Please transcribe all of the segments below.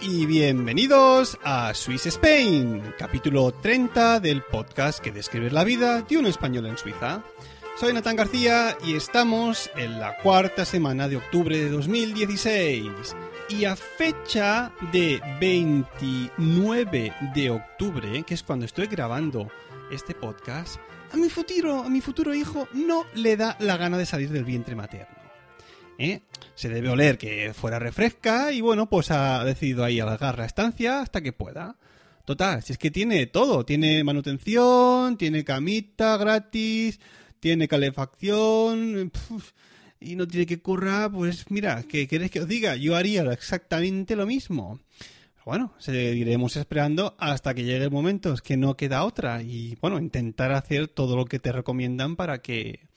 Y bienvenidos a Swiss Spain, capítulo 30 del podcast que describe la vida de un español en Suiza. Soy Natán García y estamos en la cuarta semana de octubre de 2016. Y a fecha de 29 de octubre, que es cuando estoy grabando este podcast, a mi futuro, a mi futuro hijo no le da la gana de salir del vientre materno. ¿Eh? Se debe oler que fuera refresca y bueno, pues ha decidido ahí alargar la estancia hasta que pueda. Total, si es que tiene todo, tiene manutención, tiene camita gratis, tiene calefacción y no tiene que currar, pues mira, ¿qué queréis que os diga? Yo haría exactamente lo mismo. bueno, seguiremos esperando hasta que llegue el momento, es que no queda otra y bueno, intentar hacer todo lo que te recomiendan para que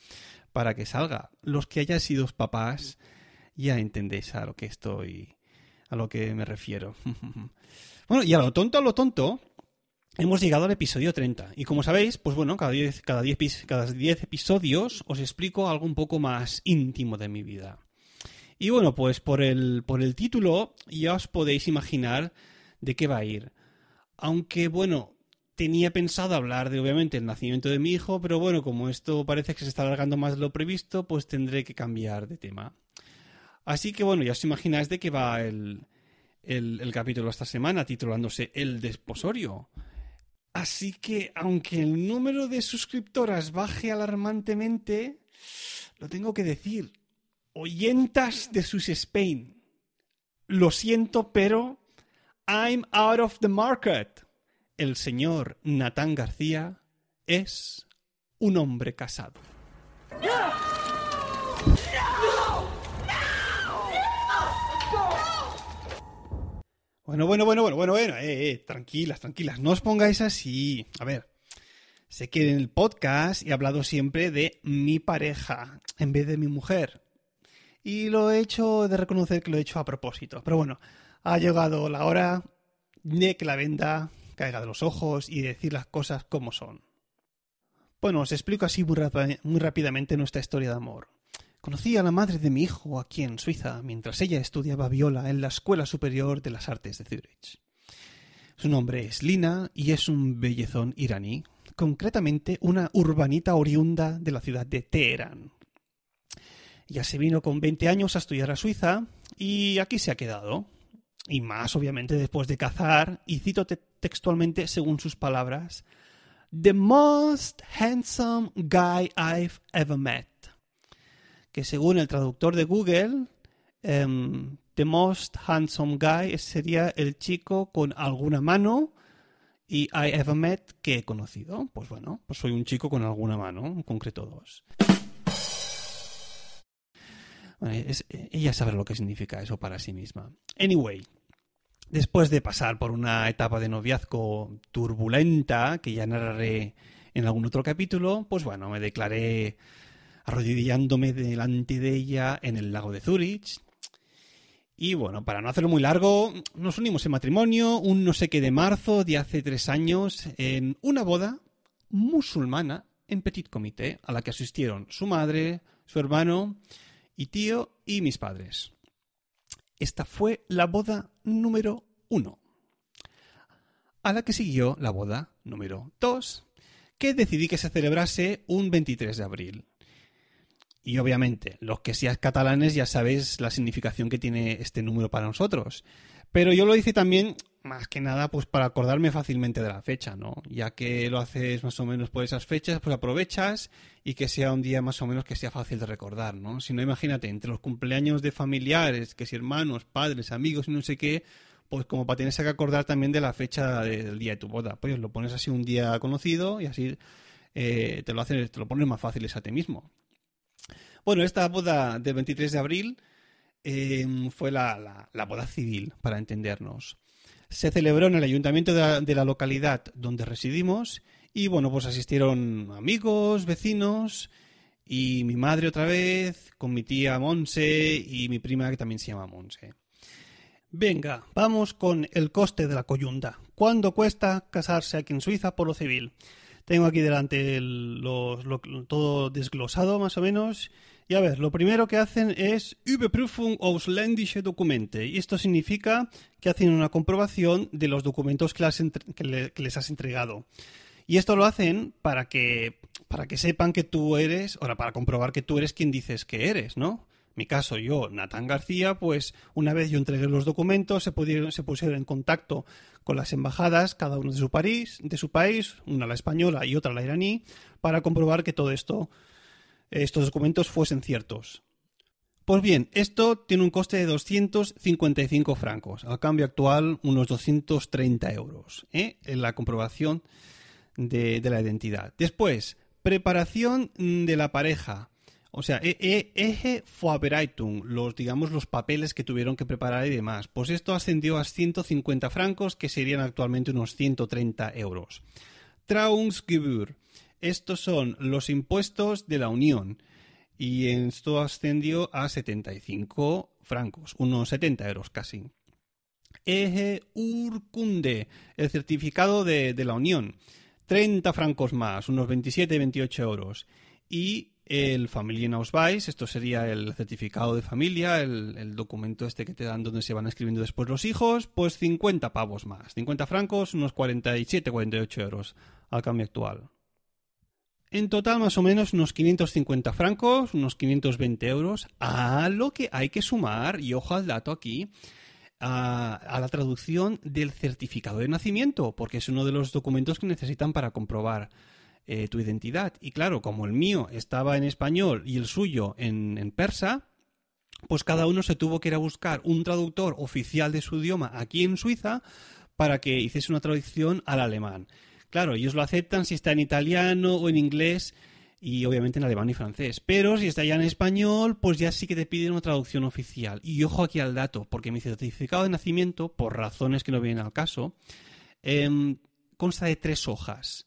para que salga. Los que hayáis sido papás ya entendéis a lo que estoy, a lo que me refiero. bueno, y a lo tonto, a lo tonto, hemos llegado al episodio 30. Y como sabéis, pues bueno, cada 10 cada cada episodios os explico algo un poco más íntimo de mi vida. Y bueno, pues por el, por el título ya os podéis imaginar de qué va a ir. Aunque bueno, tenía pensado hablar de obviamente el nacimiento de mi hijo, pero bueno, como esto parece que se está alargando más de lo previsto, pues tendré que cambiar de tema. Así que bueno, ya os imagináis de qué va el, el, capítulo esta semana, titulándose El desposorio. Así que, aunque el número de suscriptoras baje alarmantemente, lo tengo que decir, oyentas de sus Spain, lo siento, pero I'm out of the market. El señor Natán García es un hombre casado. Bueno, bueno, bueno, bueno, bueno, bueno, eh, eh, tranquilas, tranquilas, no os pongáis así. A ver, sé que en el podcast he hablado siempre de mi pareja en vez de mi mujer. Y lo he hecho de reconocer que lo he hecho a propósito. Pero bueno, ha llegado la hora de que la venda caiga de los ojos y decir las cosas como son. Bueno, os explico así muy, rápidamente nuestra historia de amor. Conocí a la madre de mi hijo aquí en Suiza mientras ella estudiaba viola en la Escuela Superior de las Artes de Zurich. Su nombre es Lina y es un bellezón iraní, concretamente una urbanita oriunda de la ciudad de Teherán. Ya se vino con 20 años a estudiar a Suiza y aquí se ha quedado. Y más, obviamente, después de cazar, y cito textualmente según sus palabras, The most handsome guy I've ever met. Que según el traductor de Google, em, The most handsome guy sería el chico con alguna mano y I ever met que he conocido. Pues bueno, pues soy un chico con alguna mano, en concreto dos. ella sabe lo que significa eso para sí misma. Anyway, Después de pasar por una etapa de noviazgo turbulenta, que ya narraré en algún otro capítulo, pues bueno, me declaré arrodillándome delante de ella en el lago de Zurich. Y bueno, para no hacerlo muy largo, nos unimos en matrimonio un no sé qué de marzo de hace tres años en una boda musulmana en Petit Comité, a la que asistieron su madre, su hermano y tío y mis padres. Esta fue la boda número uno. A la que siguió la boda número dos, que decidí que se celebrase un 23 de abril. Y obviamente, los que seáis catalanes ya sabéis la significación que tiene este número para nosotros. Pero yo lo hice también, más que nada, pues para acordarme fácilmente de la fecha, ¿no? Ya que lo haces más o menos por esas fechas, pues aprovechas y que sea un día más o menos que sea fácil de recordar, ¿no? Si no, imagínate, entre los cumpleaños de familiares, que si hermanos, padres, amigos y no sé qué, pues como para tenerse que acordar también de la fecha del día de tu boda. Pues lo pones así un día conocido y así eh, te lo haces, te lo pones más fácil a ti mismo. Bueno, esta boda del 23 de abril Em, fue la, boda civil, para entendernos. Se celebró en el ayuntamiento de la, localidad donde residimos y bueno, pues asistieron amigos, vecinos y mi madre otra vez, con mi tía Monse y mi prima que también se llama Monse. Venga, vamos con el coste de la coyunda. ¿Cuánto cuesta casarse aquí en Suiza por lo civil? Tengo aquí delante todo desglosado más o menos y a ver, lo primero que hacen es Überprüfung ausländische Dokumente. Y esto significa que hacen una comprobación de los documentos que, les has entregado. Y esto lo hacen para que, para que sepan que tú eres, ahora para comprobar que tú eres quien dices que eres, ¿no? Mi caso, yo, Natán García, pues una vez yo entregué los documentos, se, pudieron, se pusieron en contacto con las embajadas, cada uno de su, país, de su país, una la española y otra la iraní, para comprobar que todo esto estos documentos fuesen ciertos. Pues bien, esto tiene un coste de 255 francos, al cambio actual unos 230 euros, ¿eh? en la comprobación de, la identidad. Después, preparación de la pareja. O sea, e, e, eje Vorbereitung, los, digamos, los papeles que tuvieron que preparar y demás. Pues esto ascendió a 150 francos, que serían actualmente unos 130 euros. Trauungsgebühr, estos son los impuestos de la Unión y esto ascendió a 75 francos, unos 70 euros casi. Eje Urkunde, el certificado de, la Unión, 30 francos más, unos 27-28 euros. Y el Familienausweis, esto sería el certificado de familia, el, el, documento este que te dan donde se van escribiendo después los hijos, pues 50 pavos más, 50 francos, unos 47-48 euros al cambio actual. En total, más o menos unos 550 francos, unos 520 euros, a lo que hay que sumar, y ojo al dato aquí, a, la traducción del certificado de nacimiento, porque es uno de los documentos que necesitan para comprobar eh, tu identidad. Y claro, como el mío estaba en español y el suyo en, persa, pues cada uno se tuvo que ir a buscar un traductor oficial de su idioma aquí en Suiza para que hiciese una traducción al alemán. Claro, ellos lo aceptan si está en italiano o en inglés y obviamente en alemán y francés. Pero si está ya en español, pues ya sí que te piden una traducción oficial. Y ojo aquí al dato, porque mi certificado de nacimiento, por razones que no vienen al caso, em, consta de tres hojas.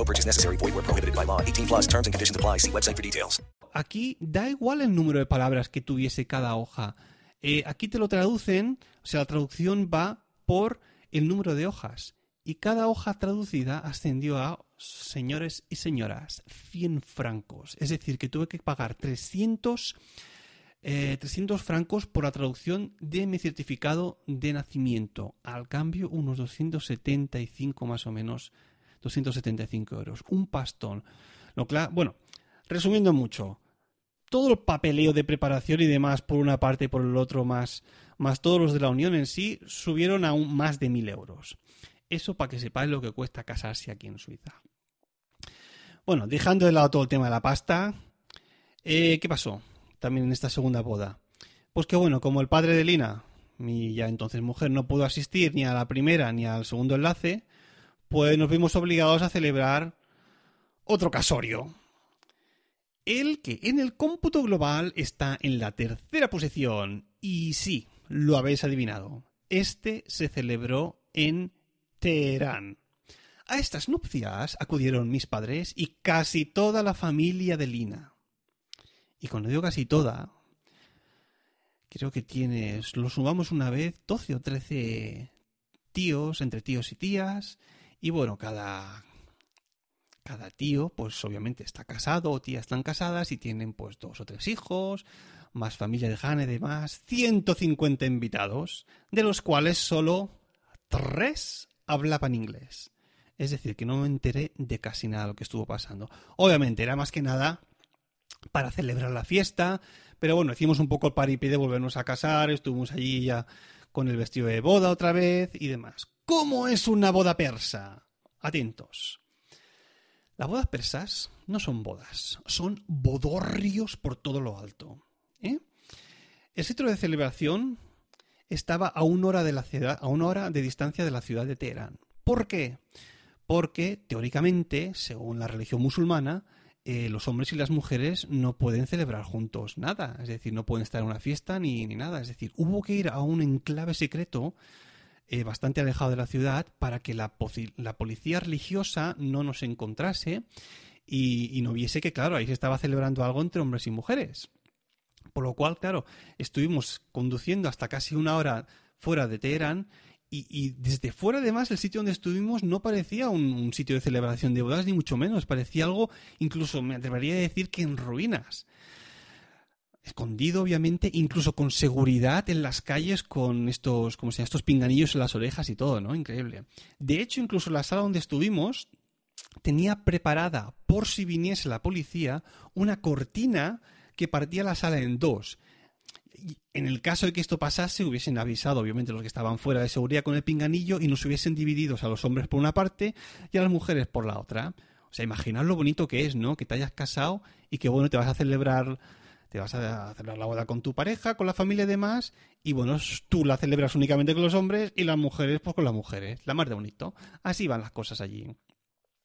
No purchase necessary. Void where prohibited by law. 18 plus terms and conditions apply. See website for details. Aquí da igual el número de palabras que tuviese cada hoja. Eh, aquí te lo traducen, o sea, la traducción va por el número de hojas. Y cada hoja traducida ascendió a señores y señoras, 100 francos. Es decir, que tuve que pagar 300, 300 eh, francos por la traducción de mi certificado de nacimiento. Al cambio, unos 275 más o menos, 275 euros. Un pastón. Lo bueno, resumiendo mucho, todo el papeleo de preparación y demás por una parte y por el otro más, más todos los de la Unión en sí, subieron a un más de 1.000 euros. Eso para que sepáis lo que cuesta casarse aquí en Suiza. Bueno, dejando de lado todo el tema de la pasta, eh, ¿qué pasó también en esta segunda boda? Pues que bueno, como el padre de Lina, mi ya entonces mujer, no pudo asistir ni a la primera ni al segundo enlace, pues nos vimos obligados a celebrar otro casorio. El que en el cómputo global está en la tercera posición. Y sí, lo habéis adivinado. Este se celebró en Teherán. A estas nupcias acudieron mis padres y casi toda la familia de Lina. Y cuando digo casi toda, creo que tienes, lo sumamos una vez, 12 o 13 tíos, entre tíos y tías, y bueno, cada, cada tío, pues obviamente está casado o tías están casadas y tienen pues dos o tres hijos, más familia de Jane y demás, 150 invitados, de los cuales solo tres hablaban inglés. Es decir, que no me enteré de casi nada de lo que estuvo pasando. Obviamente era más que nada para celebrar la fiesta, pero bueno, hicimos un poco el paripé de volvernos a casar, estuvimos allí ya con el vestido de boda otra vez y demás. ¿Cómo es una boda persa? Atentos. Las bodas persas no son bodas, son bodorrios por todo lo alto. ¿eh? El sitio de celebración estaba a una hora de la ciudad, a una hora de distancia de la ciudad de Teherán. ¿Por qué? Porque teóricamente, según la religión musulmana, eh, los hombres y las mujeres no pueden celebrar juntos nada, es decir, no pueden estar en una fiesta ni, ni nada, es decir, hubo que ir a un enclave secreto eh, bastante alejado de la ciudad para que la, policía religiosa no nos encontrase y, no viese que, claro, ahí se estaba celebrando algo entre hombres y mujeres. Por lo cual, claro, estuvimos conduciendo hasta casi una hora fuera de Teherán y, desde fuera, además, el sitio donde estuvimos no parecía un, sitio de celebración de bodas, ni mucho menos. Parecía algo, incluso me atrevería a decir que en ruinas. Escondido, obviamente, incluso con seguridad en las calles, con estos, como se estos pinganillos en las orejas y todo, ¿no? Increíble. De hecho, incluso la sala donde estuvimos tenía preparada, por si viniese la policía, una cortina que partía la sala en dos en el caso de que esto pasase, hubiesen avisado, obviamente, los que estaban fuera de seguridad con el pinganillo y nos hubiesen divididos a los hombres por una parte y a las mujeres por la otra. O sea, imaginad lo bonito que es, ¿no? Que te hayas casado y que, bueno, te vas a celebrar te vas a celebrar la boda con tu pareja, con la familia y demás, y bueno, tú la celebras únicamente con los hombres y las mujeres pues con las mujeres, la más de bonito. Así van las cosas allí.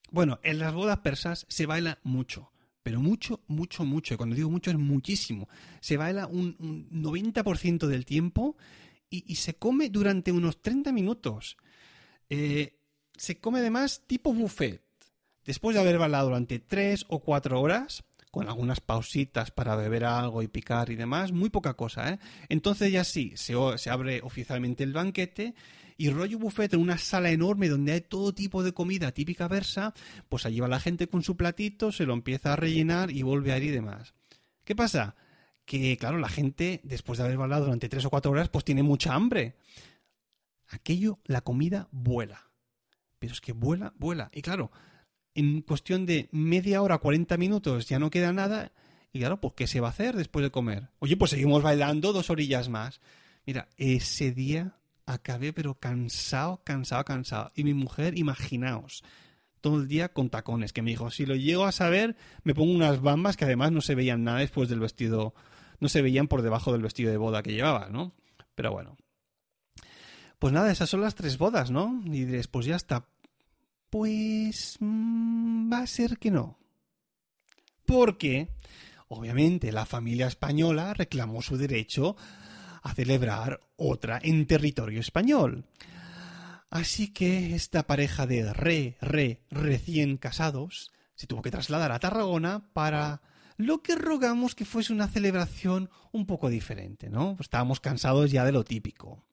Bueno, en las bodas persas se baila mucho pero mucho, mucho, mucho. Y cuando digo mucho es muchísimo. Se baila un, 90% del tiempo y, se come durante unos 30 minutos. Eh, se come además tipo buffet. Después de haber bailado durante 3 o 4 horas, con algunas pausitas para beber algo y picar y demás, muy poca cosa, ¿eh? Entonces ya sí, se, se abre oficialmente el banquete y rollo buffet en una sala enorme donde hay todo tipo de comida típica versa, pues allí va la gente con su platito, se lo empieza a rellenar y vuelve a ir y demás. ¿Qué pasa? Que, claro, la gente, después de haber bailado durante tres o cuatro horas, pues tiene mucha hambre. Aquello, la comida vuela. Pero es que vuela, vuela. Y claro, en cuestión de media hora, 40 minutos, ya no queda nada. Y claro, pues ¿qué se va a hacer después de comer? Oye, pues seguimos bailando dos orillas más. Mira, ese día acabé pero cansado, cansado, cansado. Y mi mujer, imaginaos, todo el día con tacones, que me dijo, si lo llego a saber, me pongo unas bambas que además no se veían nada después del vestido, no se veían por debajo del vestido de boda que llevaba, ¿no? Pero bueno. Pues nada, esas son las tres bodas, ¿no? Y después pues ya está. Pues mm, va a ser que no. Porque, obviamente, la familia española reclamó su derecho a celebrar otra en territorio español. Así que esta pareja de re, re, recién casados se tuvo que trasladar a Tarragona para lo que rogamos que fuese una celebración un poco diferente, ¿no? estábamos cansados ya de lo típico.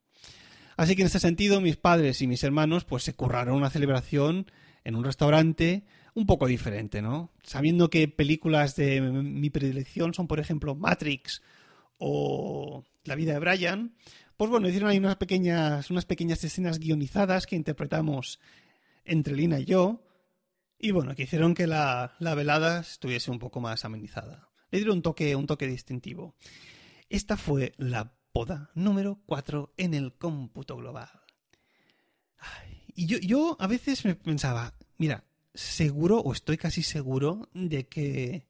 Así que en este sentido, mis padres y mis hermanos pues se curraron una celebración en un restaurante un poco diferente, ¿no? Sabiendo que películas de mi predilección son, por ejemplo, Matrix o La vida de Brian, pues bueno, hicieron ahí unas pequeñas, unas pequeñas escenas guionizadas que interpretamos entre Lina y yo, y bueno, que hicieron que la, la velada estuviese un poco más amenizada. Le dieron un toque, un toque distintivo. Esta fue la poda número 4 en el cómputo global. y yo, yo a veces me pensaba, mira, seguro o estoy casi seguro de que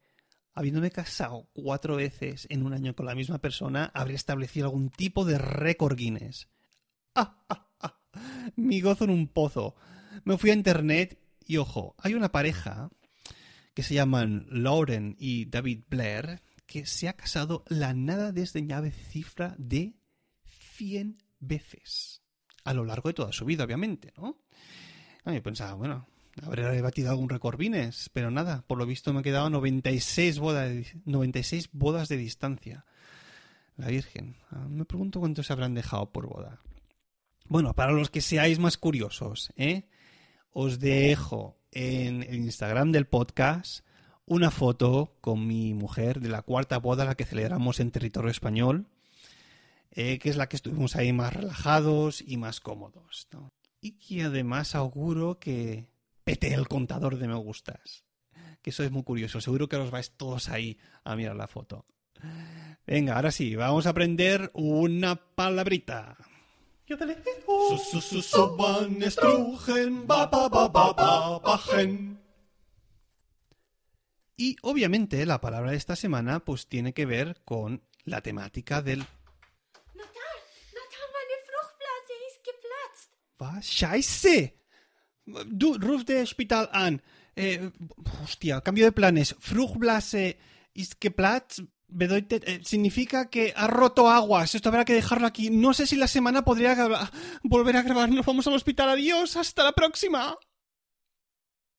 habiéndome casado cuatro veces en un año con la misma persona, habría establecido algún tipo de récord Guinness. ¡Ah, ah, ah! Mi gozo en un pozo. Me fui a internet y ojo, hay una pareja que se llaman Lauren y David Blair que se ha casado la nada desdeñable cifra de 100 veces. A lo largo de toda su vida, obviamente, ¿no? Y pensaba, bueno, habré batido algún récord Guinness, pero nada, por lo visto me he quedado 96 bodas, 96 bodas de distancia. La Virgen. Ah, me pregunto cuántos habrán dejado por boda. Bueno, para los que seáis más curiosos, ¿eh? os dejo en el Instagram del podcast una foto con mi mujer de la cuarta boda, la que celebramos en territorio español, eh, que es la que estuvimos ahí más relajados y más cómodos. Y que además auguro que pete el contador de me gustas. Que eso es muy curioso. Seguro que os vais todos ahí a mirar la foto. Venga, ahora sí, vamos a aprender una palabrita. Y obviamente la palabra de esta semana pues tiene que ver con la temática del... Was? Scheiße. Ruf de Hospital an. Eh, hostia, cambio de planes. Geplatzt. Bedeutet, eh, significa que ha roto aguas. Esto habrá que dejarlo aquí. No sé si la semana podría volver a grabar. Nos vamos al hospital. Adiós. Hasta la próxima.